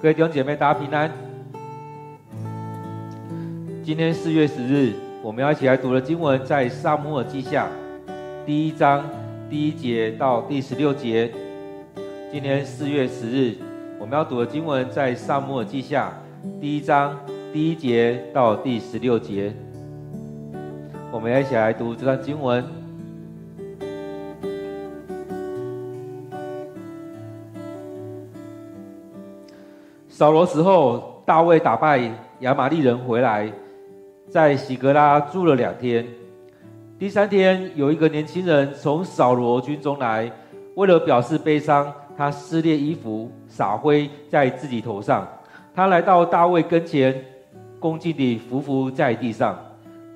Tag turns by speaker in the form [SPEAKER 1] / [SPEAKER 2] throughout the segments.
[SPEAKER 1] 各位弟兄姐妹，大家平安。今天四月十日，我们要一起来读的经文在撒母耳记下第一章第一节到第十六节。今天四月十日，我们要读的经文在撒母耳记下第一章第一节到第十六节。我们一起来读这段经文。扫罗死后，大卫打败亚玛力人回来，在喜格拉住了两天。第三天，有一个年轻人从扫罗军中来，为了表示悲伤，他撕裂衣服，撒灰在自己头上。他来到大卫跟前，恭敬地伏伏在地上。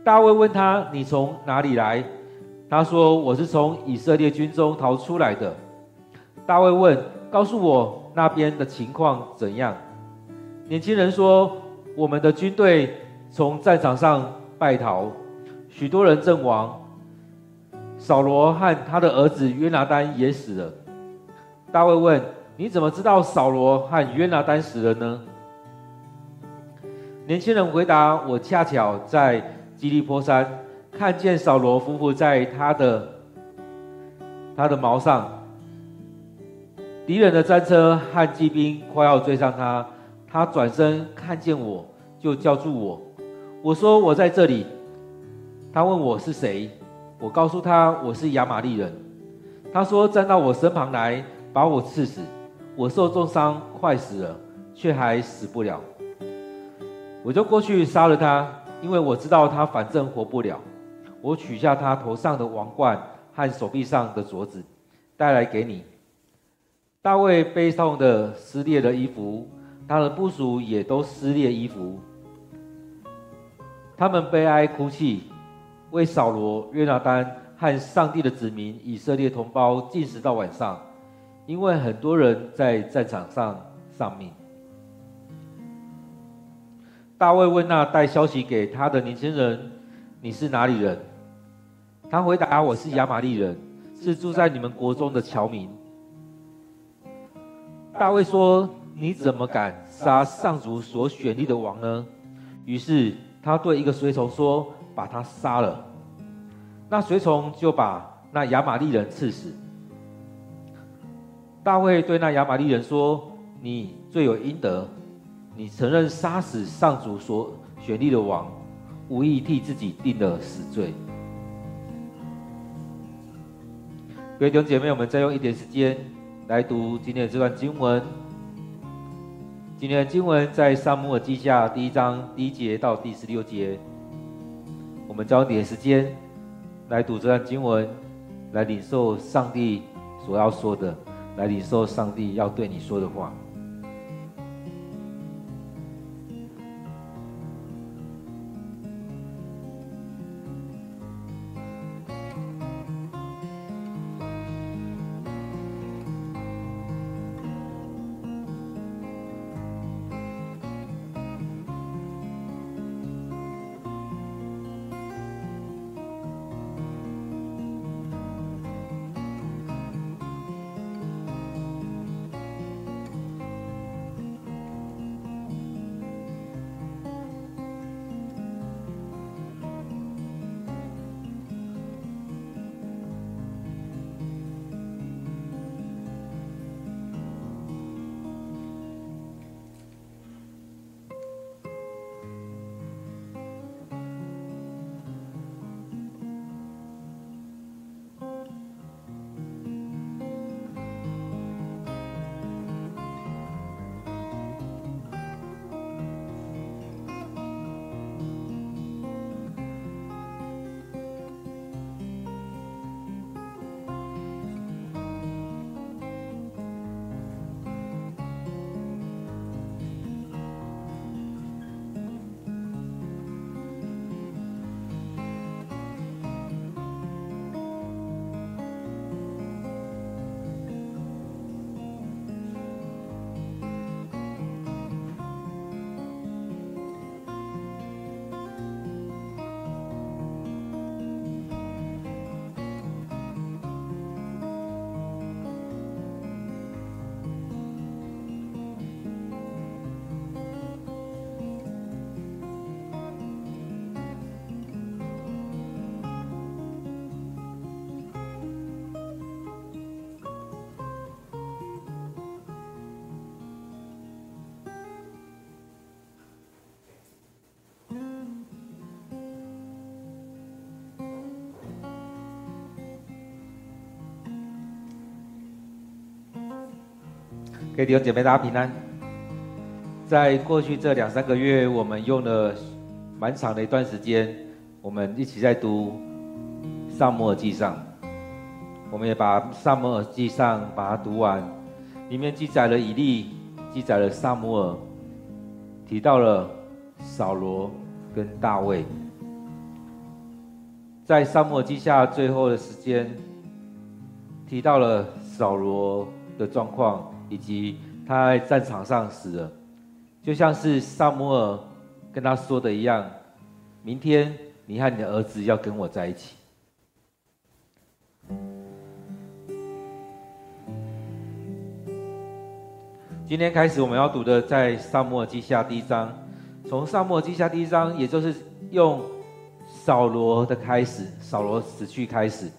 [SPEAKER 1] 大卫问他：“你从哪里来？”他说：“我是从以色列军中逃出来的。”大卫问：“告诉我那边的情况怎样？”年轻人说：“我们的军队从战场上败逃，许多人阵亡。扫罗和他的儿子约拿单也死了。”大卫问：“你怎么知道扫罗和约拿单死了呢？”年轻人回答：“我恰巧在基利波山看见扫罗夫妇在他的他的矛上，敌人的战车和骑兵快要追上他。”他转身看见我，就叫住我。我说：“我在这里。”他问我是谁，我告诉他我是亚玛利人。他说：“站到我身旁来，把我刺死。”我受重伤，快死了，却还死不了。我就过去杀了他，因为我知道他反正活不了。我取下他头上的王冠和手臂上的镯子，带来给你。大卫悲痛地撕裂了衣服。他的部属也都撕裂衣服，他们悲哀哭泣，为扫罗、约拿单和上帝的子民以色列同胞禁食到晚上，因为很多人在战场上丧命。大卫问那带消息给他的年轻人：“你是哪里人？”他回答：“我是亚玛力人，是住在你们国中的侨民。”大卫说。你怎么敢杀上主所选立的王呢？于是他对一个随从说：“把他杀了。”那随从就把那亚玛力人刺死。大卫对那亚玛力人说：“你罪有应得，你承认杀死上主所选立的王，无意替自己定了死罪。”各位弟兄姐妹，我们再用一点时间来读今天的这段经文。今天的经文在撒母耳记下第一章第一节到第十六节，我们交点时间来读这段经文，来领受上帝所要说的，来领受上帝要对你说的话。可以弟兄姐妹大家平安。在过去这两三个月，我们用了蛮长的一段时间，我们一起在读《撒母耳记上》，我们也把《撒母耳记上》把它读完，里面记载了以利，记载了撒母耳，提到了扫罗跟大卫。在《撒母耳记下》最后的时间，提到了扫罗的状况。以及他在战场上死了，就像是撒母耳跟他说的一样：“明天你和你的儿子要跟我在一起。”今天开始我们要读的在撒母耳记下第一章，从撒母耳记下第一章，也就是用扫罗的开始，扫罗死去开始。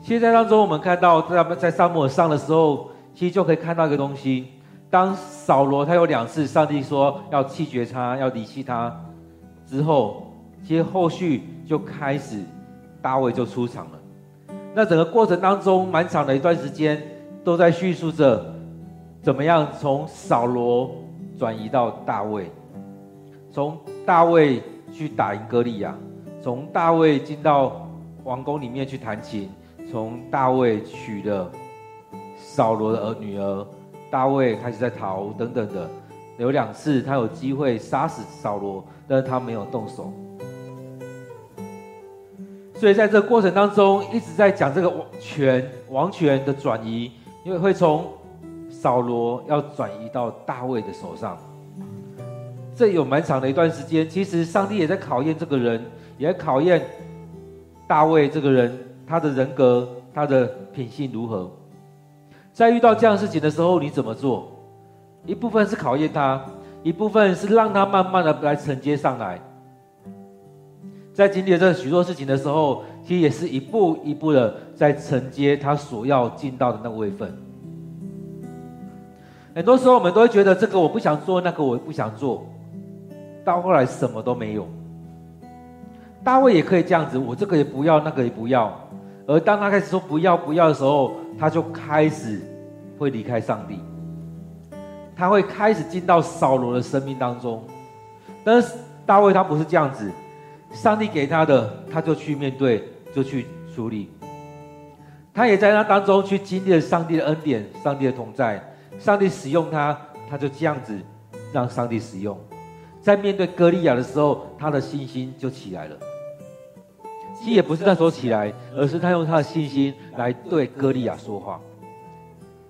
[SPEAKER 1] 现在当中，我们看到在在撒母耳上的时候。其实就可以看到一个东西，当扫罗他有两次，上帝说要弃绝他，要离弃他之后，其实后续就开始大卫就出场了。那整个过程当中，蛮长的一段时间都在叙述着怎么样从扫罗转移到大卫，从大卫去打赢歌利亚，从大卫进到王宫里面去弹琴，从大卫娶了。扫罗的儿女儿大卫开始在逃等等的，有两次他有机会杀死扫罗，但是他没有动手。所以在这个过程当中，一直在讲这个王权王权的转移，因为会从扫罗要转移到大卫的手上。这有蛮长的一段时间，其实上帝也在考验这个人，也在考验大卫这个人，他的人格，他的品性如何。在遇到这样事情的时候，你怎么做？一部分是考验他，一部分是让他慢慢的来承接上来。在经历了这许多事情的时候，其实也是一步一步的在承接他所要尽到的那个位分。很多时候我们都会觉得这个我不想做，那个我不想做，到后来什么都没有。大卫也可以这样子，我这个也不要，那个也不要。而当他开始说不要不要的时候，他就开始会离开上帝，他会开始进到扫罗的生命当中。但是大卫他不是这样子，上帝给他的，他就去面对，就去处理。他也在那当中去经历了上帝的恩典，上帝的同在，上帝使用他，他就这样子让上帝使用。在面对歌利亚的时候，他的信心就起来了。其实也不是那时候起来，而是他用他的信心来对歌利亚说话。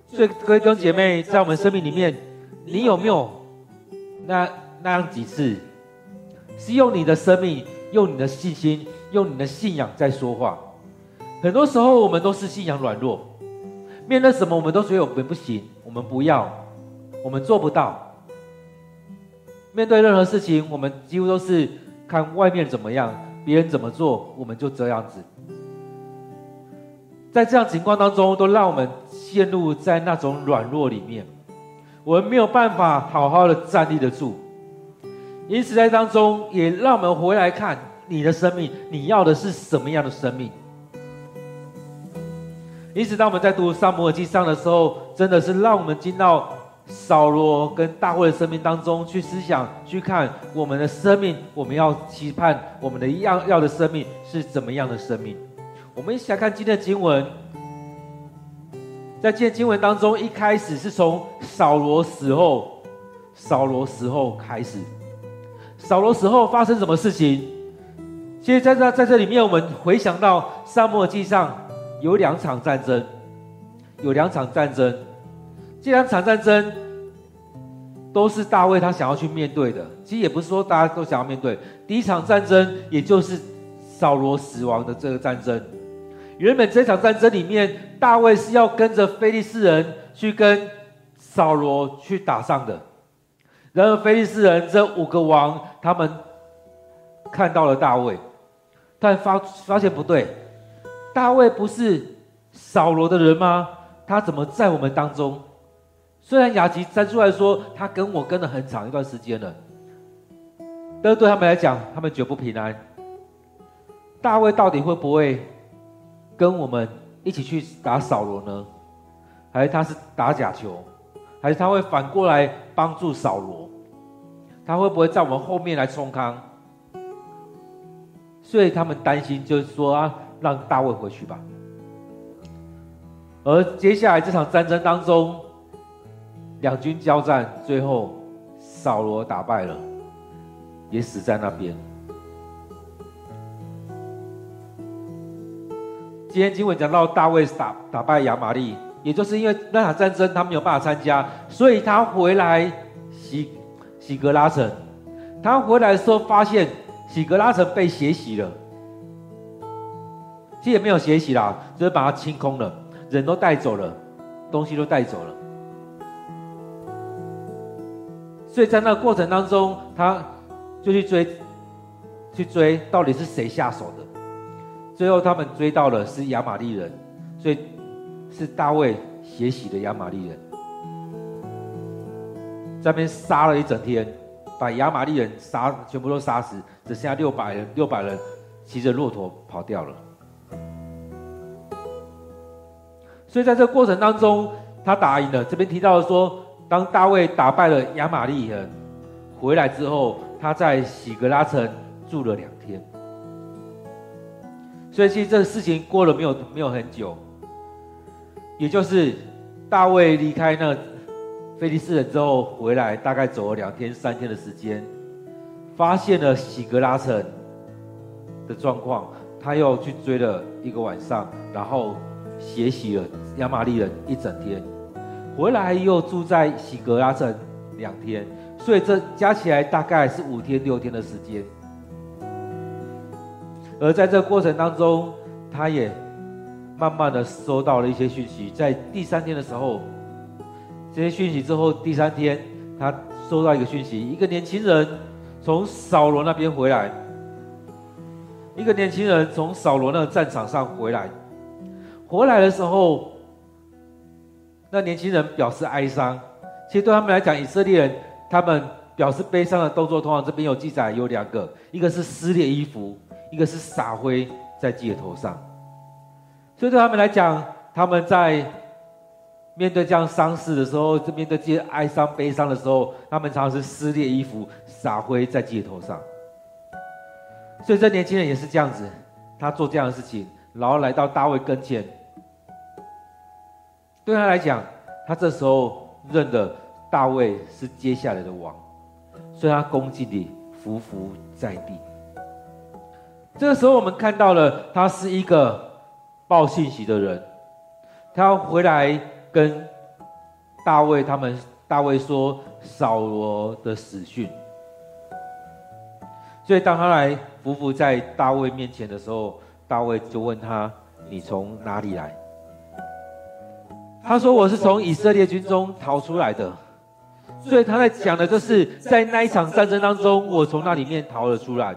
[SPEAKER 1] 所以各位弟兄姐妹，在我们生命里面，你有没有那那样几次，是用你的生命、用你的信心、用你的信仰在说话？很多时候我们都是信仰软弱，面对什么我们都觉得我们不行，我们不要，我们做不到。面对任何事情，我们几乎都是看外面怎么样。别人怎么做，我们就这样子。在这样情况当中，都让我们陷入在那种软弱里面，我们没有办法好好的站立得住。因此，在当中也让我们回来看你的生命，你要的是什么样的生命？因此，当我们在读撒母耳记上的时候，真的是让我们进到。扫罗跟大卫的生命当中，去思想、去看我们的生命，我们要期盼我们的要要的生命是怎么样的生命？我们一起来看今天的经文，在今天经文当中，一开始是从扫罗死后，扫罗死后开始，扫罗死后发生什么事情？其实在这在这里面，我们回想到沙漠记上有两场战争，有两场战争。这两场战争都是大卫他想要去面对的。其实也不是说大家都想要面对。第一场战争，也就是扫罗死亡的这个战争。原本这场战争里面，大卫是要跟着非利士人去跟扫罗去打仗的。然而，非利士人这五个王，他们看到了大卫，但发发现不对，大卫不是扫罗的人吗？他怎么在我们当中？虽然雅吉站出来说他跟我跟了很长一段时间了，但是对他们来讲，他们绝不平安。大卫到底会不会跟我们一起去打扫罗呢？还是他是打假球？还是他会反过来帮助扫罗？他会不会在我们后面来冲康？所以他们担心，就是说啊，让大卫回去吧。而接下来这场战争当中，两军交战，最后扫罗打败了，也死在那边。今天经文讲到大卫打打败亚玛力，也就是因为那场战争他没有办法参加，所以他回来洗洗格拉城。他回来的时候发现洗格拉城被血洗了，其实也没有血洗啦，就是把它清空了，人都带走了，东西都带走了。所以在那过程当中，他就去追，去追到底是谁下手的。最后，他们追到了是亚玛力人，所以是大卫血洗的亚玛力人，在那边杀了一整天，把亚玛力人杀全部都杀死，只剩下六百人，六百人骑着骆驼跑掉了。所以在这过程当中，他打赢了。这边提到的说，当大卫打败了亚玛力人回来之后，他在洗格拉城住了两天。所以其实这个事情过了没有没有很久，也就是大卫离开那非利士人之后回来，大概走了两天三天的时间，发现了洗格拉城的状况，他又去追了一个晚上，然后血洗了亚玛力人一整天，回来又住在喜格拉城两天，所以这加起来大概是五天六天的时间。而在这过程当中，他也慢慢的收到了一些讯息。在第三天的时候，这些讯息之后，第三天他收到一个讯息：一个年轻人从扫罗那边回来。一个年轻人从扫罗那个战场上回来，回来的时候，那年轻人表示哀伤。其实对他们来讲，以色列人他们表示悲伤的动作，通常这边有记载有两个，一个是撕裂衣服。一个是撒灰在自己的头上，所以对他们来讲，他们在面对这样丧事的时候，这面对这些哀伤、悲伤的时候，他们常常是撕裂衣服、撒灰在自己的头上。所以这年轻人也是这样子，他做这样的事情，然后来到大卫跟前。对他来讲，他这时候认得大卫是接下来的王，所以他恭敬地伏伏在地。这个时候，我们看到了他是一个报信息的人，他要回来跟大卫他们，大卫说扫罗的死讯。所以当他来匍匐在大卫面前的时候，大卫就问他：“你从哪里来？”他说：“我是从以色列军中逃出来的。”所以他在讲的就是在那一场战争当中，我从那里面逃了出来。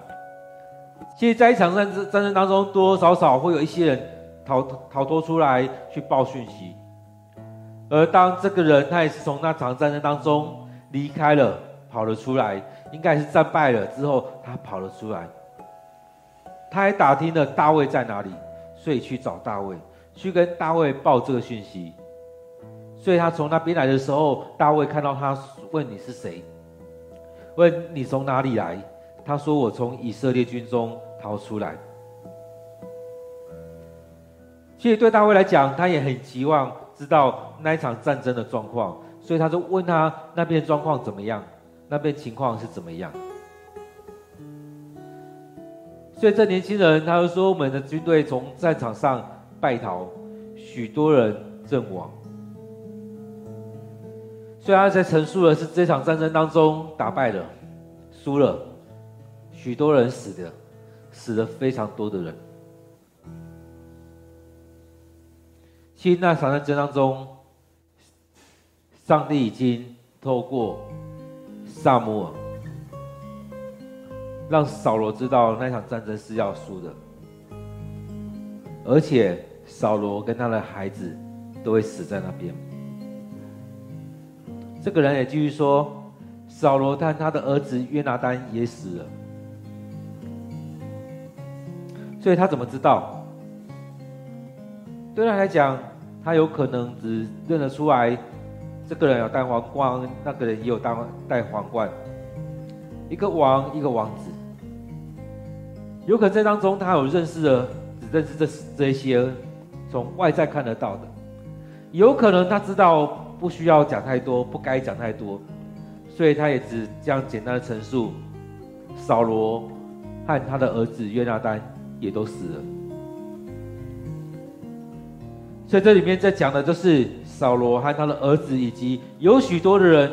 [SPEAKER 1] 其实，在一场战争战争当中，多多少少会有一些人逃逃脱出来去报讯息。而当这个人他也是从那场战争当中离开了，跑了出来，应该是战败了之后，他跑了出来。他还打听了大卫在哪里，所以去找大卫，去跟大卫报这个讯息。所以他从那边来的时候，大卫看到他，问你是谁？问你从哪里来？他说：“我从以色列军中。”逃出来。其实对大卫来讲，他也很期望知道那一场战争的状况，所以他就问他那边状况怎么样，那边情况是怎么样。所以这年轻人他就说：“我们的军队从战场上败逃，许多人阵亡。”所以他在陈述的是这场战争当中打败了，输了，许多人死的。死了非常多的人。其实那场战争当中，上帝已经透过撒母耳，让扫罗知道那场战争是要输的，而且扫罗跟他的孩子都会死在那边。这个人也继续说，扫罗和他的儿子约拿单也死了。所以他怎么知道？对他来讲，他有可能只认得出来这个人有戴皇冠，那个人也有戴戴皇冠，一个王，一个王子。有可能在当中，他有认识的，只认识这这些从外在看得到的；有可能他知道不需要讲太多，不该讲太多，所以他也只这样简单的陈述：扫罗和他的儿子约拿单也都死了。所以这里面在讲的就是扫罗和他的儿子，以及有许多的人，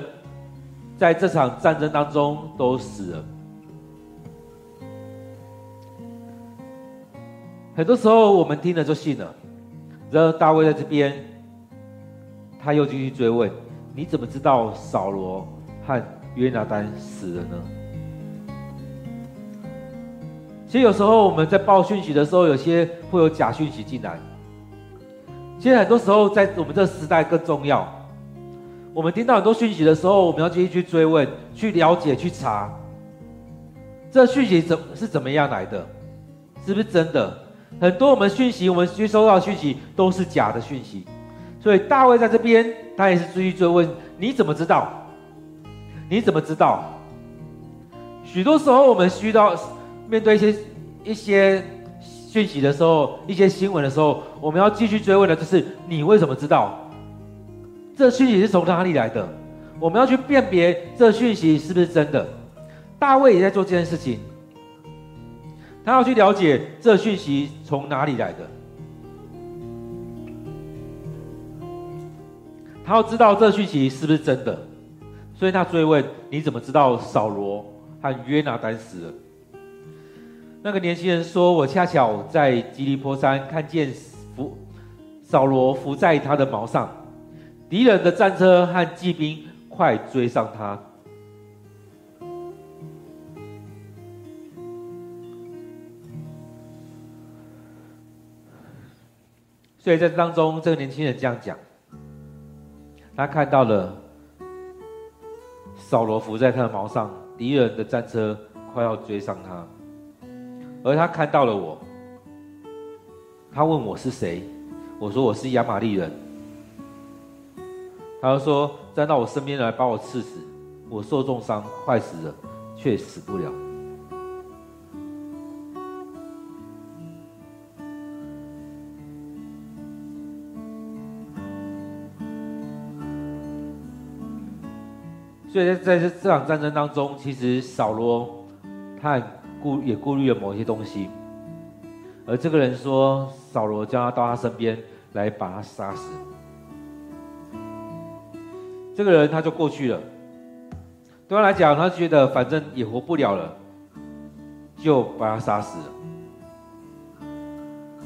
[SPEAKER 1] 在这场战争当中都死了。很多时候我们听了就信了，然后大卫在这边，他又继续追问：你怎么知道扫罗和约拿单死了呢？其实有时候我们在报讯息的时候，有些会有假讯息进来。其实很多时候，在我们这个时代更重要。我们听到很多讯息的时候，我们要继续去追问、去了解、去查，这讯息怎是怎么样来的？是不是真的？很多我们讯息，我们接收到的讯息都是假的讯息。所以大卫在这边，他也是继续追问：你怎么知道？你怎么知道？许多时候，我们需要面对一些一些。讯息的时候，一些新闻的时候，我们要继续追问的，就是你为什么知道？这讯息是从哪里来的？我们要去辨别这讯息是不是真的。大卫也在做这件事情，他要去了解这讯息从哪里来的，他要知道这讯息是不是真的，所以他追问：你怎么知道扫罗和约拿单死了？那个年轻人说：“我恰巧在吉利坡山看见伏扫罗伏在他的矛上，敌人的战车和骑兵快追上他。”所以在当中，这个年轻人这样讲：他看到了扫罗伏在他的矛上，敌人的战车快要追上他。而他看到了我，他问我是谁，我说我是亚玛力人。他就说站到我身边来把我刺死，我受重伤，快死了，却死不了。所以在在这这场战争当中，其实扫罗他很。顾也顾虑了某些东西，而这个人说，扫罗叫他到他身边来把他杀死。这个人他就过去了，对他来讲，他觉得反正也活不了了，就把他杀死了。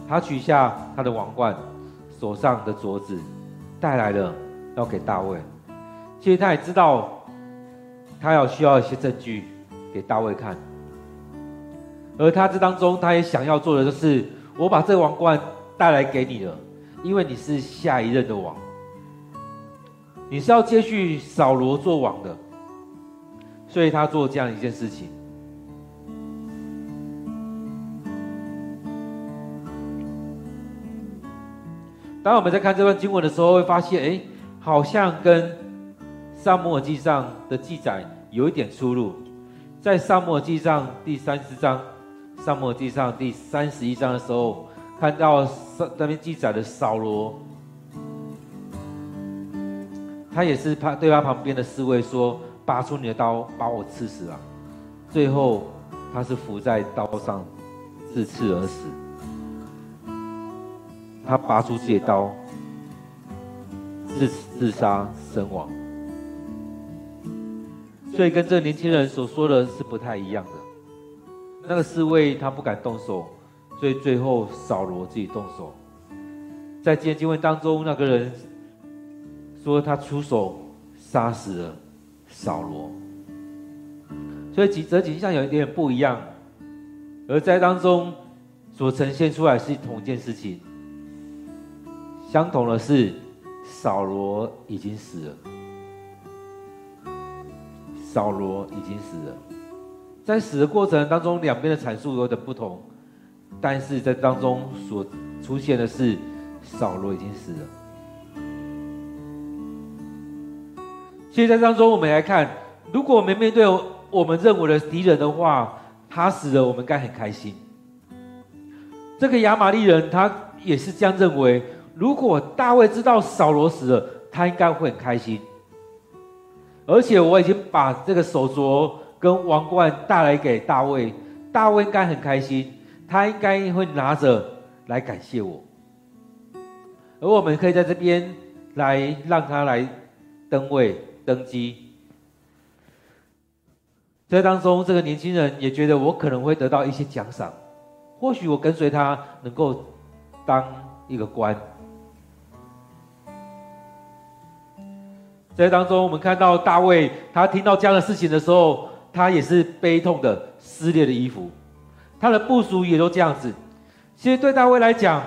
[SPEAKER 1] 他取下他的王冠，手上的镯子，带来了要给大卫。其实他也知道，他要需要一些证据给大卫看。而他这当中，他也想要做的就是，我把这个王冠带来给你了，因为你是下一任的王，你是要接续扫罗做王的，所以他做这样一件事情。当我们在看这段经文的时候，会发现，哎，好像跟撒母耳记上的记载有一点出入，在撒母耳记上第三十章。撒母耳记上第三十一章的时候，看到那边记载的扫罗，他也是他对他旁边的侍卫说：“拔出你的刀，把我刺死了。”最后，他是伏在刀上自刺而死。他拔出自己的刀，自自杀身亡。所以，跟这个年轻人所说的是不太一样的。那个侍卫他不敢动手，所以最后扫罗自己动手。在今天经文当中，那个人说他出手杀死了扫罗，所以几则景象有一点点不一样，而在当中所呈现出来是同一件事情。相同的是，扫罗已经死了，扫罗已经死了。在死的过程当中，两边的阐述有点不同，但是在当中所出现的是，扫罗已经死了。所以在当中，我们来看，如果我们面对我们认为的敌人的话，他死了，我们该很开心。这个亚玛力人他也是这样认为。如果大卫知道扫罗死了，他应该会很开心。而且我已经把这个手镯跟王冠带来给大卫，大卫应该很开心，他应该会拿着来感谢我。而我们可以在这边来让他来登位登基。在当中，这个年轻人也觉得我可能会得到一些奖赏，或许我跟随他能够当一个官。在当中，我们看到大卫，他听到这样的事情的时候，他也是悲痛的撕裂的衣服，他的部署也都这样子。其实对大卫来讲，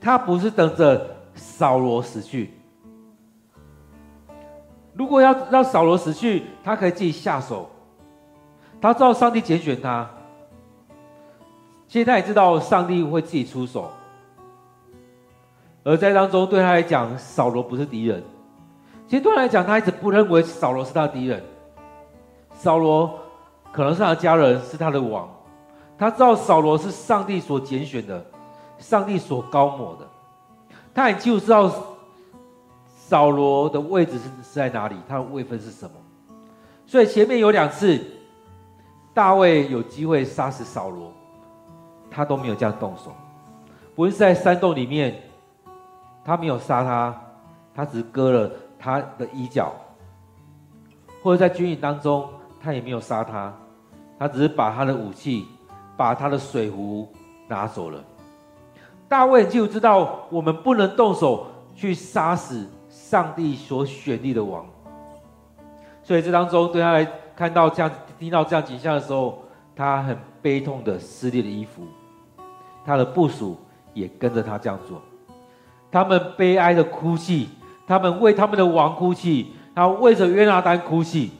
[SPEAKER 1] 他不是等着扫罗死去。如果要让扫罗死去，他可以自己下手。他知道上帝拣选他，其实他也知道上帝会自己出手。而在当中，对他来讲，扫罗不是敌人。其实对他来讲，他一直不认为扫罗是他敌人。扫罗可能是他的家人，是他的王。他知道扫罗是上帝所拣选的，上帝所膏抹的。他也就知道扫罗的位置是是在哪里，他的位分是什么。所以前面有两次，大卫有机会杀死扫罗，他都没有这样动手。不是在山洞里面，他没有杀他，他只是割了。他的衣角，或者在军营当中，他也没有杀他，他只是把他的武器、把他的水壶拿走了。大卫就知道，我们不能动手去杀死上帝所选立的王，所以这当中对他来看到这样、听到这样景象的时候，他很悲痛的撕裂了衣服，他的部属也跟着他这样做，他们悲哀的哭泣。他们为他们的王哭泣，然后为着约拿单哭泣，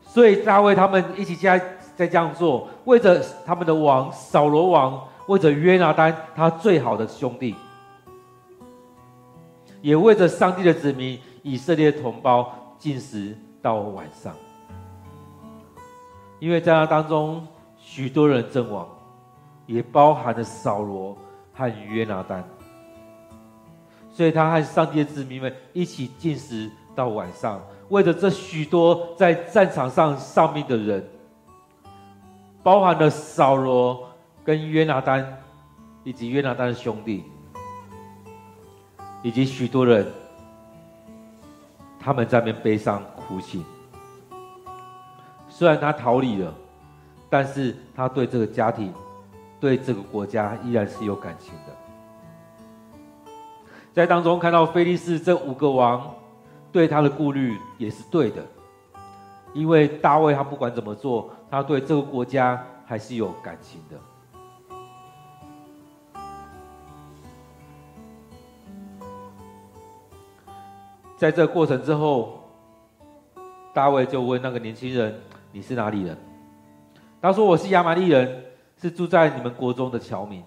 [SPEAKER 1] 所以大卫他们一起在在这样做，为着他们的王扫罗王，为着约拿单他最好的兄弟，也为着上帝的子民以色列同胞进食到晚上，因为在那当中许多人阵亡，也包含了扫罗和约拿单。所以他和上帝的子民们一起进食到晚上，为着这许多在战场上丧命的人，包含了扫罗跟约拿单，以及约拿单的兄弟，以及许多人，他们在那边悲伤哭泣。虽然他逃离了，但是他对这个家庭、对这个国家依然是有感情的。在当中看到非利士这五个王对他的顾虑也是对的，因为大卫他不管怎么做，他对这个国家还是有感情的。在这个过程之后，大卫就问那个年轻人：“你是哪里人？”他说：“我是亚玛力人，是住在你们国中的侨民。”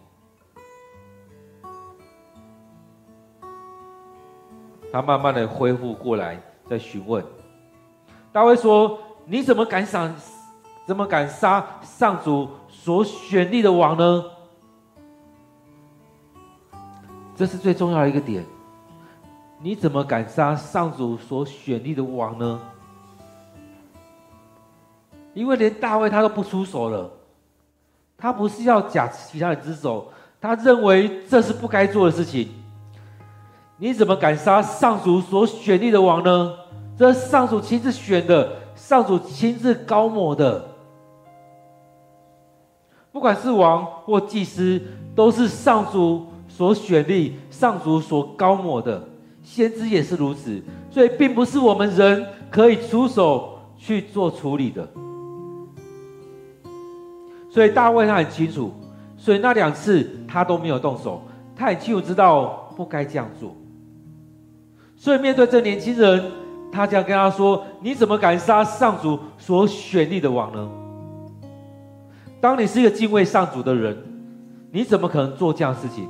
[SPEAKER 1] 他慢慢的恢复过来，在询问。大卫说：“你怎么敢想，怎么敢杀上主所选立的王呢？”这是最重要的一个点。你怎么敢杀上主所选立的王呢？因为连大卫他都不出手了，他不是要假其他人之手，他认为这是不该做的事情。你怎么敢杀上主所选立的王呢？这是上主亲自选的，上主亲自膏抹的。不管是王或祭司，都是上主所选立、上主所膏抹的。先知也是如此，所以并不是我们人可以出手去做处理的。所以大卫他很清楚，所以那两次他都没有动手，他很清楚知道不该这样做。所以面对这年轻人，他这样跟他说：“你怎么敢杀上主所选立的王呢？当你是一个敬畏上主的人，你怎么可能做这样事情？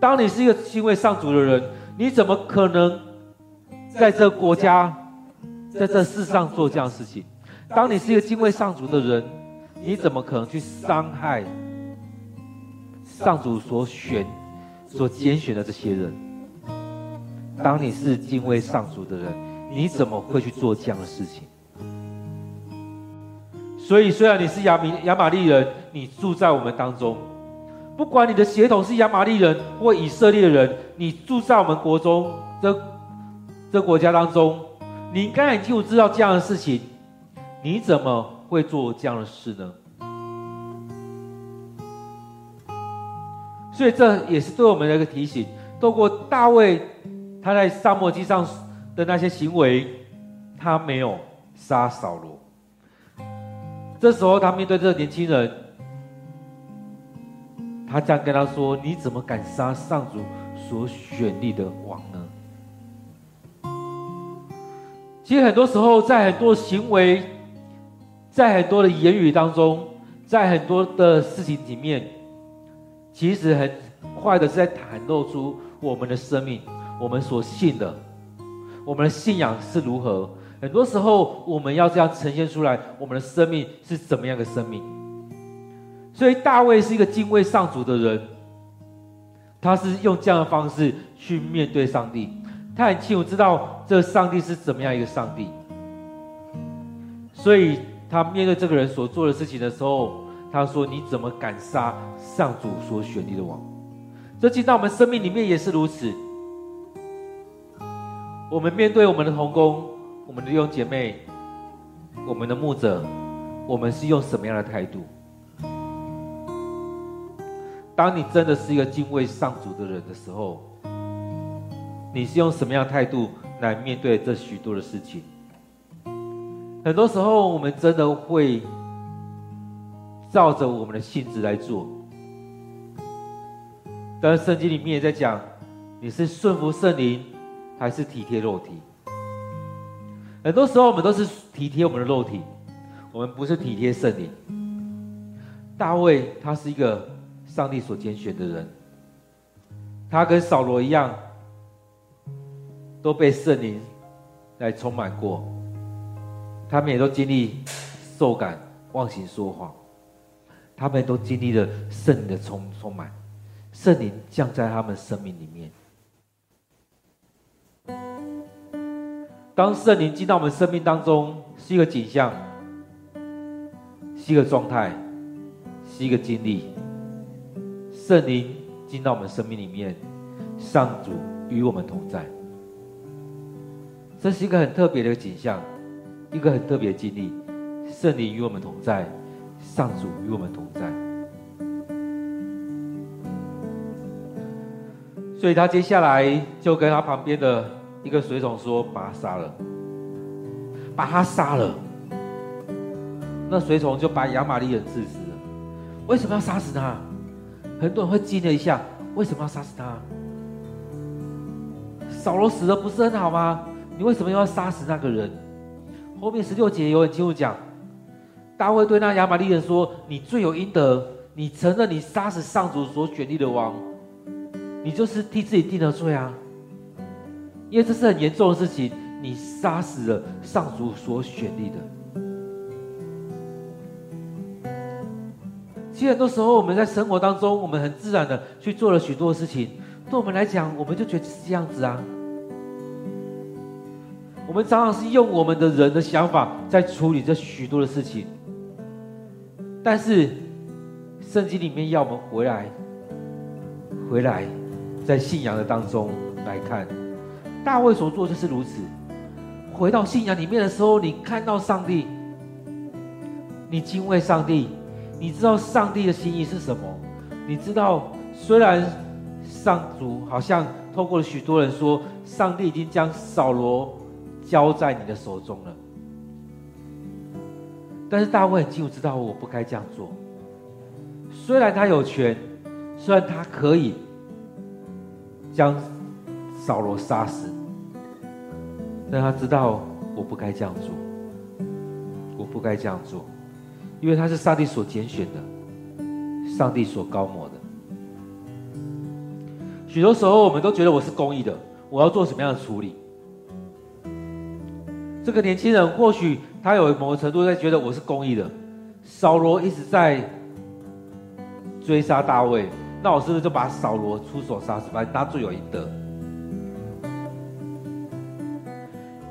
[SPEAKER 1] 当你是一个敬畏上主的人，你怎么可能在这国家，在这世上做这样事情。当你是一个敬畏上主的人，你怎么可能去伤害上主所选、所拣选的这些人？当你是敬畏上主的人，你怎么会去做这样的事情？所以，虽然你是亚米亚玛利人，你住在我们当中，不管你的血统是亚玛利人或以色列人，你住在我们国中这这国家当中，你应该已经知道这样的事情，你怎么会做这样的事呢？所以，这也是对我们的一个提醒。透过大卫他在撒母耳记上的那些行为，他没有杀扫罗。这时候，他面对这个年轻人，他这样跟他说：“你怎么敢杀上主所选立的王呢？”其实，很多时候，在很多行为，在很多的言语当中，在很多的事情里面，其实很快的是在袒露出我们的生命，我们所信的，我们的信仰是如何。很多时候，我们要这样呈现出来，我们的生命是怎么样的生命？所以大卫是一个敬畏上主的人，他是用这样的方式去面对上帝。他很清楚知道这上帝是怎么样一个上帝，所以他面对这个人所做的事情的时候，他说：“你怎么敢杀上主所选立的王？”这进到我们生命里面也是如此。我们面对我们的同工。我们的弟兄姐妹，我们的牧者，我们是用什么样的态度？当你真的是一个敬畏上主的人的时候，你是用什么样的态度来面对这许多的事情？很多时候，我们真的会照着我们的性子来做。但是圣经里面也在讲，你是顺服圣灵，还是体贴肉体？很多时候，我们都是体贴我们的肉体，我们不是体贴圣灵。大卫他是一个上帝所拣选的人，他跟扫罗一样，都被圣灵来充满过，他们也都经历受感、忘形、说谎，他们都经历了圣灵的充充满，圣灵降在他们生命里面。当圣灵进到我们生命当中，是一个景象，是一个状态，是一个经历。圣灵进到我们生命里面，上主与我们同在，这是一个很特别的景象，一个很特别的经历。圣灵与我们同在，上主与我们同在。所以他接下来就跟他旁边的。一个随从说：“把他杀了，把他杀了。”那随从就把亚玛力人治死了。为什么要杀死他？很多人会惊了一下：为什么要杀死他？扫罗死了不是很好吗？你为什么又要杀死那个人？后面十六节有很清楚讲，大卫对那亚玛力人说：“你罪有应得，你承认你杀死上主所选立的王，你就是替自己定了罪啊。”因为这是很严重的事情，你杀死了上主所选立的。其实很多时候我们在生活当中，我们很自然的去做了许多事情，对我们来讲，我们就觉得是这样子啊。我们常常是用我们的人的想法在处理这许多的事情，但是圣经里面要我们回来，回来在信仰的当中来看。大卫所做就是如此。回到信仰里面的时候，你看到上帝，你敬畏上帝，你知道上帝的心意是什么？你知道，虽然上主好像透过了许多人说，上帝已经将扫罗交在你的手中了，但是大卫很清楚知道，我不该这样做。虽然他有权，虽然他可以将扫罗杀死。但他知道我不该这样做，我不该这样做，因为他是上帝所拣选的，上帝所高抹的。许多时候，我们都觉得我是公义的，我要做什么样的处理？这个年轻人或许他有某个程度在觉得我是公义的，扫罗一直在追杀大卫，那我是不是就把扫罗出手杀死，把他罪有应得？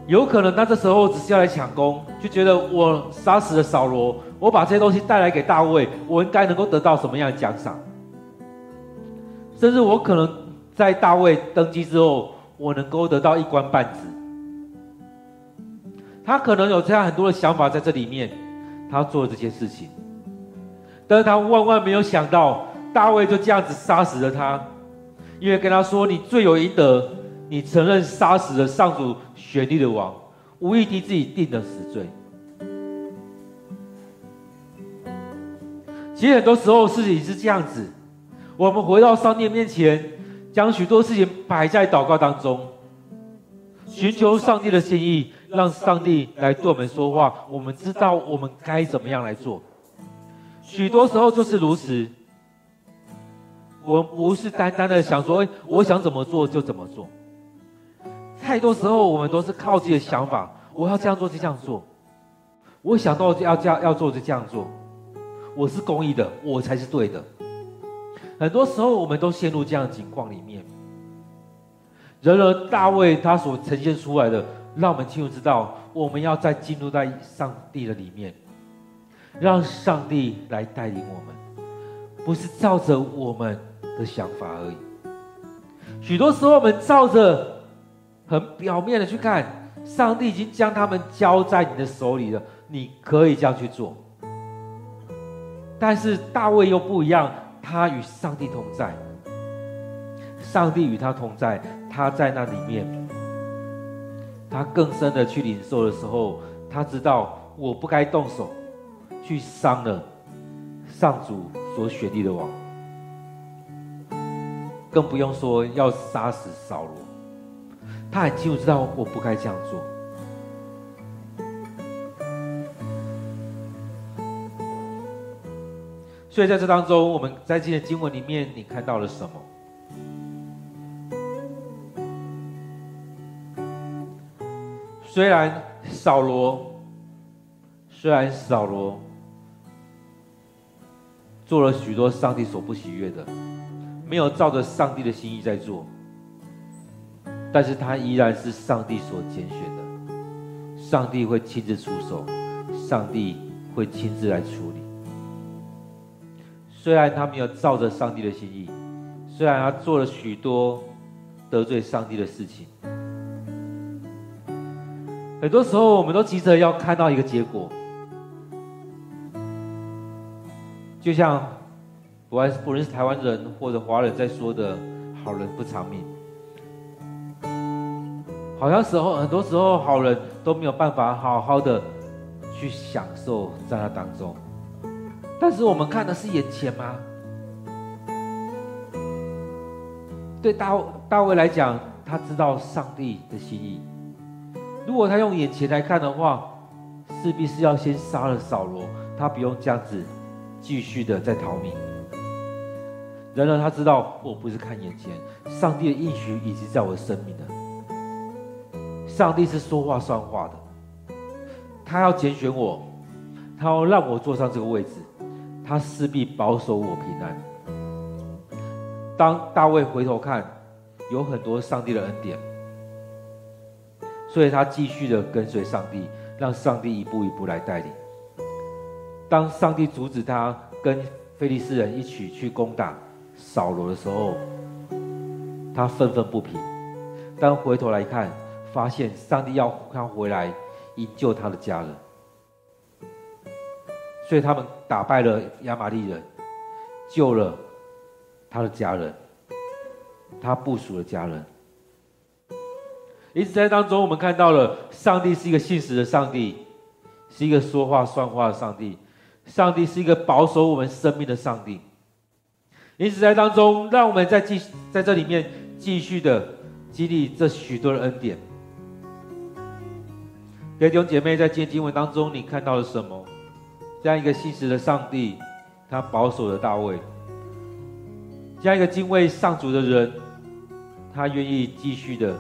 [SPEAKER 1] 有可能他这时候只是要来抢功，就觉得我杀死了扫罗，我把这些东西带来给大卫，我应该能够得到什么样的奖赏？甚至我可能在大卫登基之后，我能够得到一官半职。他可能有这样很多的想法在这里面，他做了这些事情，但是他万万没有想到，大卫就这样子杀死了他，因为跟他说：“你罪有应得，你承认杀死了上主。”选立的王，无意替自己定的死罪。其实很多时候事情是这样子，我们回到上帝面前，将许多事情摆在祷告当中，寻求上帝的心意，让上帝来对我们说话。我们知道我们该怎么样来做。许多时候就是如此，我们不是单单的想说，我想怎么做就怎么做。太多时候，我们都是靠自己的想法，我要这样做就这样做，我想到要这样要做就这样做，我是公益的，我才是对的。很多时候，我们都陷入这样的情况里面。然而，大卫他所呈现出来的，让我们清楚知道，我们要再进入在上帝的里面，让上帝来带领我们，不是照着我们的想法而已。许多时候，我们照着。很表面的去看，上帝已经将他们交在你的手里了，你可以这样去做。但是大卫又不一样，他与上帝同在，上帝与他同在，他在那里面，他更深的去领受的时候，他知道我不该动手去伤了上主所选立的王，更不用说要杀死扫罗。他很清楚知道我不该这样做，所以在这当中，我们在今天经文里面，你看到了什么？虽然扫罗，虽然扫罗做了许多上帝所不喜悦的，没有照着上帝的心意在做。但是他依然是上帝所拣选的，上帝会亲自出手，上帝会亲自来处理。虽然他没有照着上帝的心意，虽然他做了许多得罪上帝的事情，很多时候我们都急着要看到一个结果，就像不管不论是台湾人或者华人在说的“好人不长命”。好像时候，很多时候，好人都没有办法好好的去享受在那当中。但是我们看的是眼前吗？对大大卫来讲，他知道上帝的心意。如果他用眼前来看的话，势必是要先杀了扫罗，他不用这样子继续的再逃命。然而他知道，我不是看眼前，上帝的应许已经在我的生命了。上帝是说话算话的，他要拣选我，他要让我坐上这个位置，他势必保守我平安。当大卫回头看，有很多上帝的恩典，所以他继续的跟随上帝，让上帝一步一步来带领。当上帝阻止他跟非利士人一起去攻打扫罗的时候，他愤愤不平。当回头来看，发现上帝要他回来营救他的家人，所以他们打败了亚玛力人，救了他的家人，他部属的家人。因此在当中，我们看到了上帝是一个信实的上帝，是一个说话算话的上帝，上帝是一个保守我们生命的上帝。因此在当中，让我们在继在这里面继续的激励这许多的恩典。弟兄姐妹，在今天经文当中，你看到了什么？这样一个信实的上帝，他保守了大卫；这样一个敬畏上主的人，他愿意继续的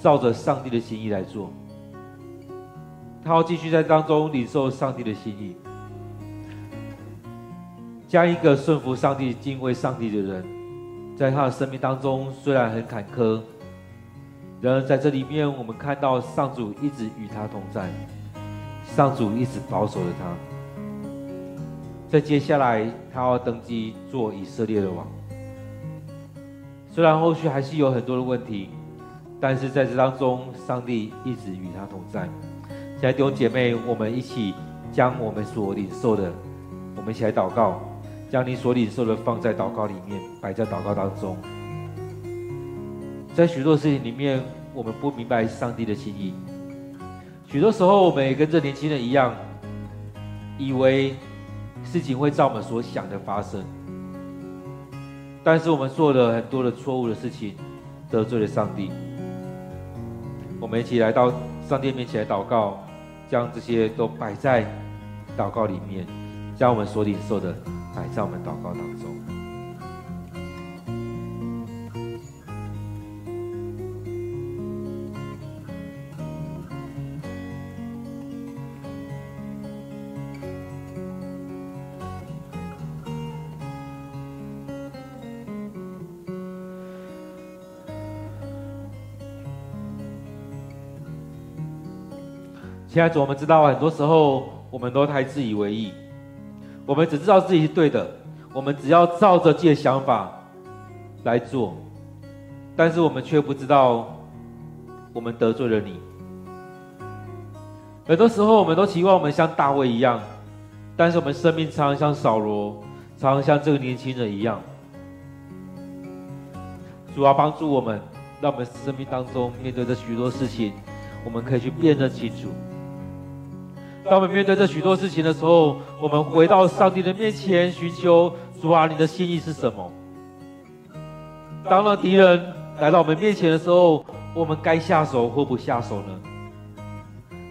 [SPEAKER 1] 照着上帝的心意来做。他要继续在当中领受上帝的心意，将一个顺服上帝、敬畏上帝的人，在他的生命当中虽然很坎坷，然而在这里面，我们看到上主一直与他同在，上主一直保守着他。在接下来，他要登基做以色列的王。虽然后续还是有很多的问题，但是在这当中，上帝一直与他同在。亲爱的弟兄姐妹，我们一起将我们所领受的，我们一起来祷告，将你所领受的放在祷告里面，摆在祷告当中。在许多事情里面，我们不明白上帝的心意。许多时候，我们也跟这年轻人一样，以为事情会照我们所想的发生，但是我们做了很多的错误的事情，得罪了上帝。我们一起来到上帝面前祷告。将这些都摆在祷告里面，将我们所领受的摆在我们祷告当中。亲爱的主，我们知道很多时候我们都太自以为意，我们只知道自己是对的，我们只要照着自己的想法来做，但是我们却不知道我们得罪了你。很多时候，我们都期望我们像大卫一样，但是我们生命常常像扫罗，常常像这个年轻人一样。主要帮助我们，让我们生命当中面对着许多事情，我们可以去辨认清楚。当我们面对这许多事情的时候，我们回到上帝的面前寻求主啊，你的心意是什么？当了敌人来到我们面前的时候，我们该下手或不下手呢？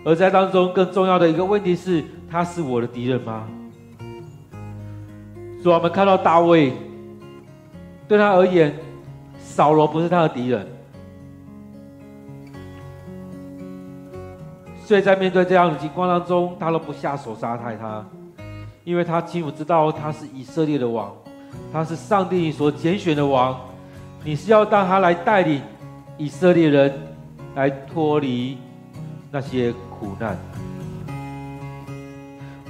[SPEAKER 1] 而在当中更重要的一个问题是：他是我的敌人吗？主啊，我们看到大卫，对他而言，扫罗不是他的敌人。所以在面对这样的情况当中，他都不下手杀害他，因为他清楚知道他是以色列的王，他是上帝所拣选的王，你是要让他来带领以色列人来脱离那些苦难。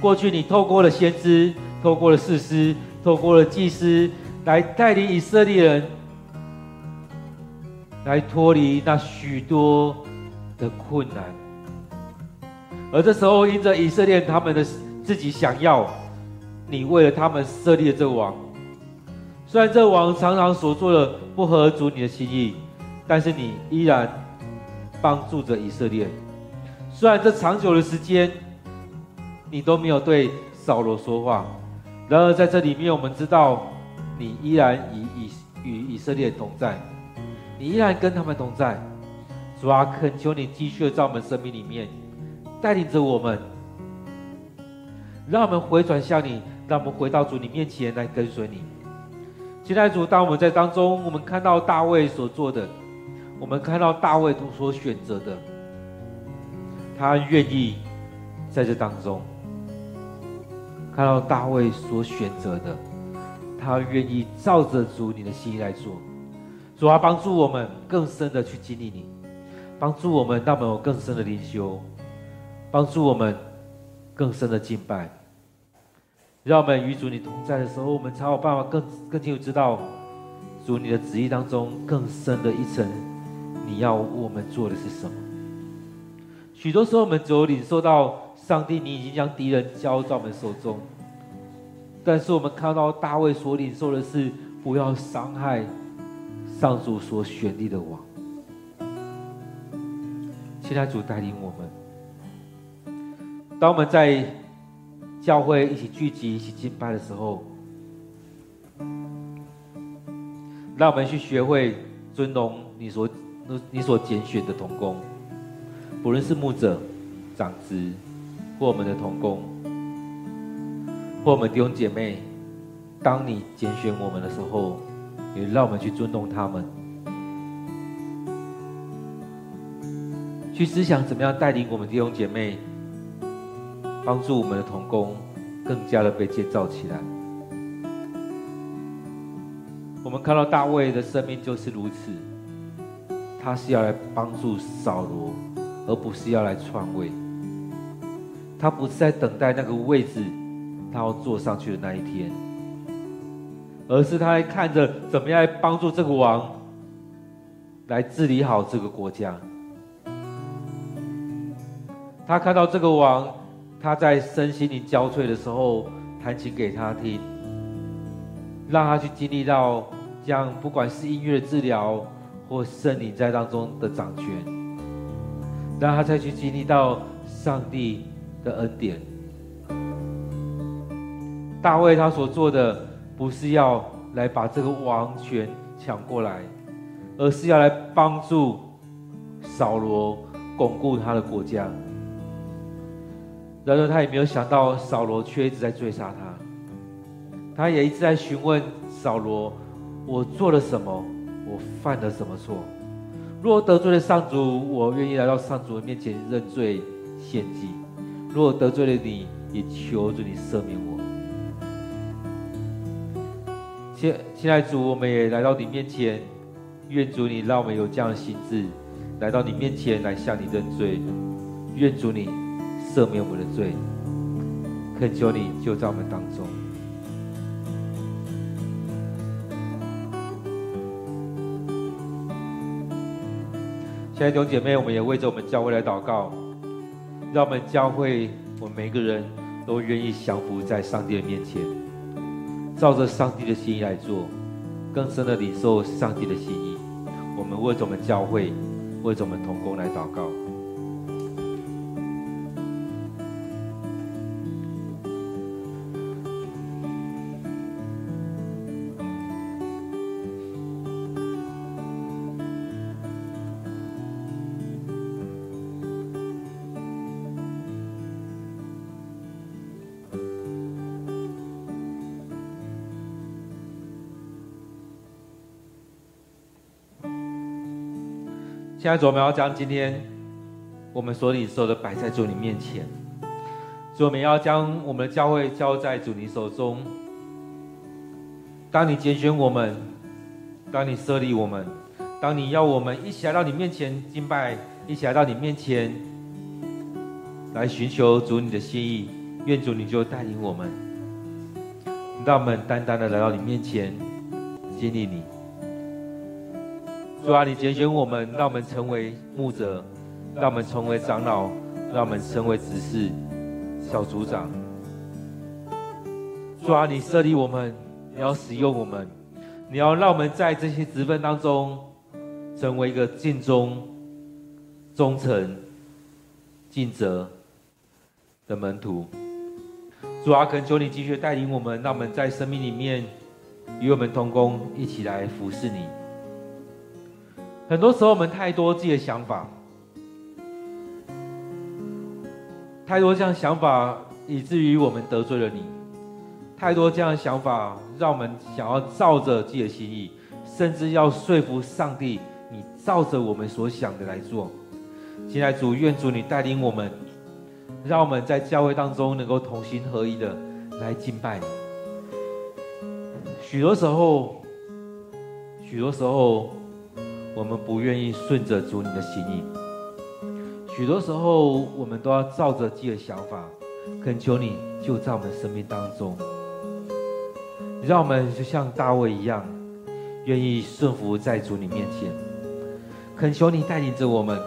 [SPEAKER 1] 过去你透过了先知，透过了士师，透过了祭司，来带领以色列人来脱离那许多的困难。而这时候，因着以色列他们的自己想要，你为了他们设立了这个王。虽然这个王常常所做的不合主你的心意，但是你依然帮助着以色列。虽然这长久的时间，你都没有对扫罗说话，然而在这里面，我们知道你依然与以与以色列同在，你依然跟他们同在。主啊，恳求你继续在我们生命里面。带领着我们，让我们回转向你，让我们回到主你面前来跟随你。亲爱的主，当我们在当中，我们看到大卫所做的，我们看到大卫所选择的，他愿意在这当中看到大卫所选择的，他愿意照着主你的心意来做。主啊，帮助我们更深的去经历你，帮助我们让我们有更深的灵修。帮助我们更深的敬拜，让我们与主你同在的时候，我们才有办法更更清楚知道主你的旨意当中更深的一层，你要我们做的是什么？许多时候我们只有领受到上帝，你已经将敌人交在我们手中，但是我们看到大卫所领受的是不要伤害上主所选立的王。现在主带领我们。当我们在教会一起聚集、一起敬拜的时候，让我们去学会尊荣你所、你所拣选的同工，不论是牧者、长子，或我们的同工，或我们弟兄姐妹。当你拣选我们的时候，也让我们去尊重他们，去思想怎么样带领我们弟兄姐妹。帮助我们的童工更加的被建造起来。我们看到大卫的生命就是如此，他是要来帮助扫罗，而不是要来篡位。他不是在等待那个位置，他要坐上去的那一天，而是他在看着怎么样来帮助这个王，来治理好这个国家。他看到这个王，他在身心灵交瘁的时候，弹琴给他听，让他去经历到这样，不管是音乐治疗，或圣灵在当中的掌权，让他再去经历到上帝的恩典。大卫他所做的，不是要来把这个王权抢过来，而是要来帮助扫罗巩固他的国家。然而，他也没有想到扫罗却一直在追杀他。他也一直在询问扫罗：“我做了什么？我犯了什么错？若得罪了上主，我愿意来到上主的面前认罪献祭；若得罪了你，也求主你赦免我。”现现在主，我们也来到你面前，愿主你让我们有这样的心志，来到你面前来向你认罪。愿主你。赦免我们的罪，恳求你就在我们当中。亲爱的弟兄姐妹，我们也为着我们教会来祷告，让我们教会，我们每个人都愿意降服在上帝的面前，照着上帝的心意来做，更深的领受上帝的心意。我们为着我们教会，为着我们同工来祷告。现在主，我们要将今天我们所领受的摆在主你面前。主，我们要将我们的教会交在主你手中。当你拣选我们，当你设立我们，当你要我们一起来到你面前敬拜，一起来到你面前来寻求主你的心意，愿主你就带领我们，让我们单单的来到你面前经历你。主啊，你拣选我们，让我们成为牧者，让我们成为长老，让我们成为执事、小组长。主啊，你设立我们，你要使用我们，你要让我们在这些职分当中，成为一个尽忠、忠诚、尽责的门徒。主啊，恳求你继续带领我们，让我们在生命里面与我们同工，一起来服侍你。很多时候，我们太多自己的想法，太多这样想法，以至于我们得罪了你。太多这样的想法，让我们想要照着自己的心意，甚至要说服上帝，你照着我们所想的来做。现在主，愿主你带领我们，让我们在教会当中能够同心合一的来敬拜你。许多时候，许多时候。我们不愿意顺着主你的心意，许多时候我们都要照着自己的想法，恳求你就在我们生命当中，让我们就像大卫一样，愿意顺服在主你面前，恳求你带领着我们，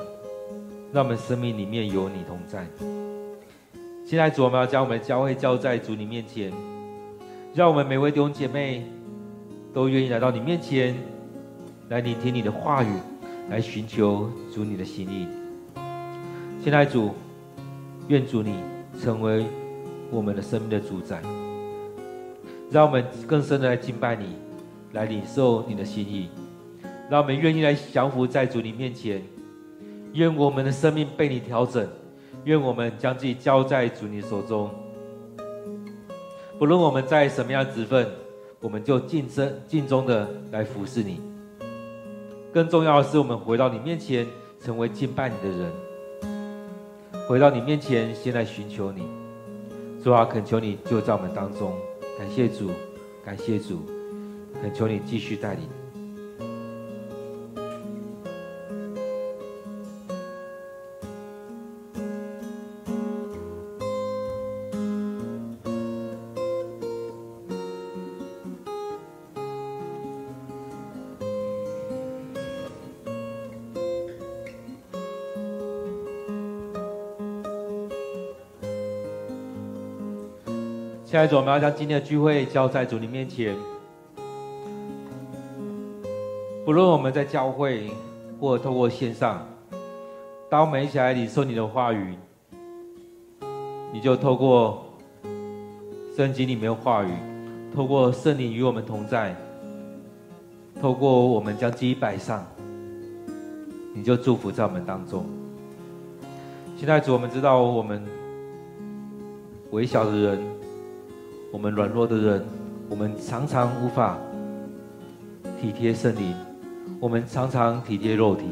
[SPEAKER 1] 让我们生命里面有你同在。现在主，我们要将我们的教会交在主你面前，让我们每位弟兄姐妹都愿意来到你面前。来聆听你的话语，来寻求主你的心意。现在主，愿主你成为我们的生命的主宰，让我们更深的来敬拜你，来领受你的心意，让我们愿意来降服在主你面前。愿我们的生命被你调整，愿我们将自己交在主你手中。不论我们在什么样的职分，我们就尽身尽忠的来服侍你。更重要的是，我们回到你面前，成为敬拜你的人。回到你面前，先来寻求你。主啊，恳求你就在我们当中，感谢主，感谢主，恳求你继续带领。下一组，我们要将今天的聚会交在主你面前。不论我们在教会，或透过线上，当我们一起来领受你的话语，你就透过圣经里面的话语，透过圣灵与我们同在，透过我们将祭摆上，你就祝福在我们当中。现在主，我们知道我们微小的人。我们软弱的人，我们常常无法体贴圣灵，我们常常体贴肉体，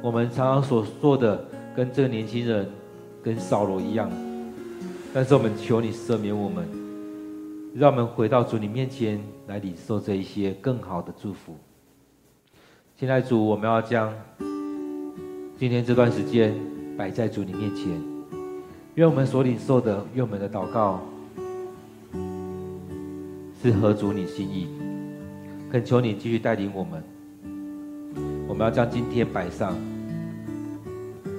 [SPEAKER 1] 我们常常所做的跟这个年轻人、跟扫罗一样。但是我们求你赦免我们，让我们回到主你面前来领受这一些更好的祝福。现在主，我们要将今天这段时间摆在主你面前，愿我们所领受的，愿我们的祷告。是合主你心意，恳求你继续带领我们。我们要将今天摆上，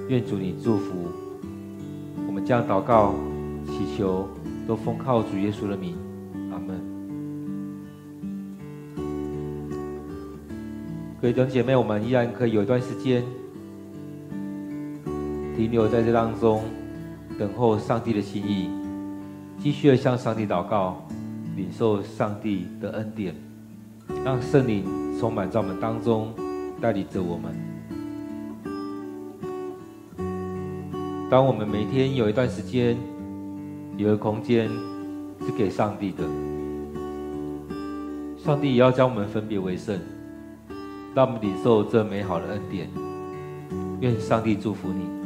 [SPEAKER 1] 愿主你祝福。我们将祷告、祈求，都奉靠主耶稣的名，阿门。各位弟兄姐妹，我们依然可以有一段时间停留在这当中，等候上帝的心意，继续的向上帝祷告。领受上帝的恩典，让圣灵充满在我们当中，带领着我们。当我们每天有一段时间，有一个空间是给上帝的，上帝也要将我们分别为圣，让我们领受这美好的恩典。愿上帝祝福你。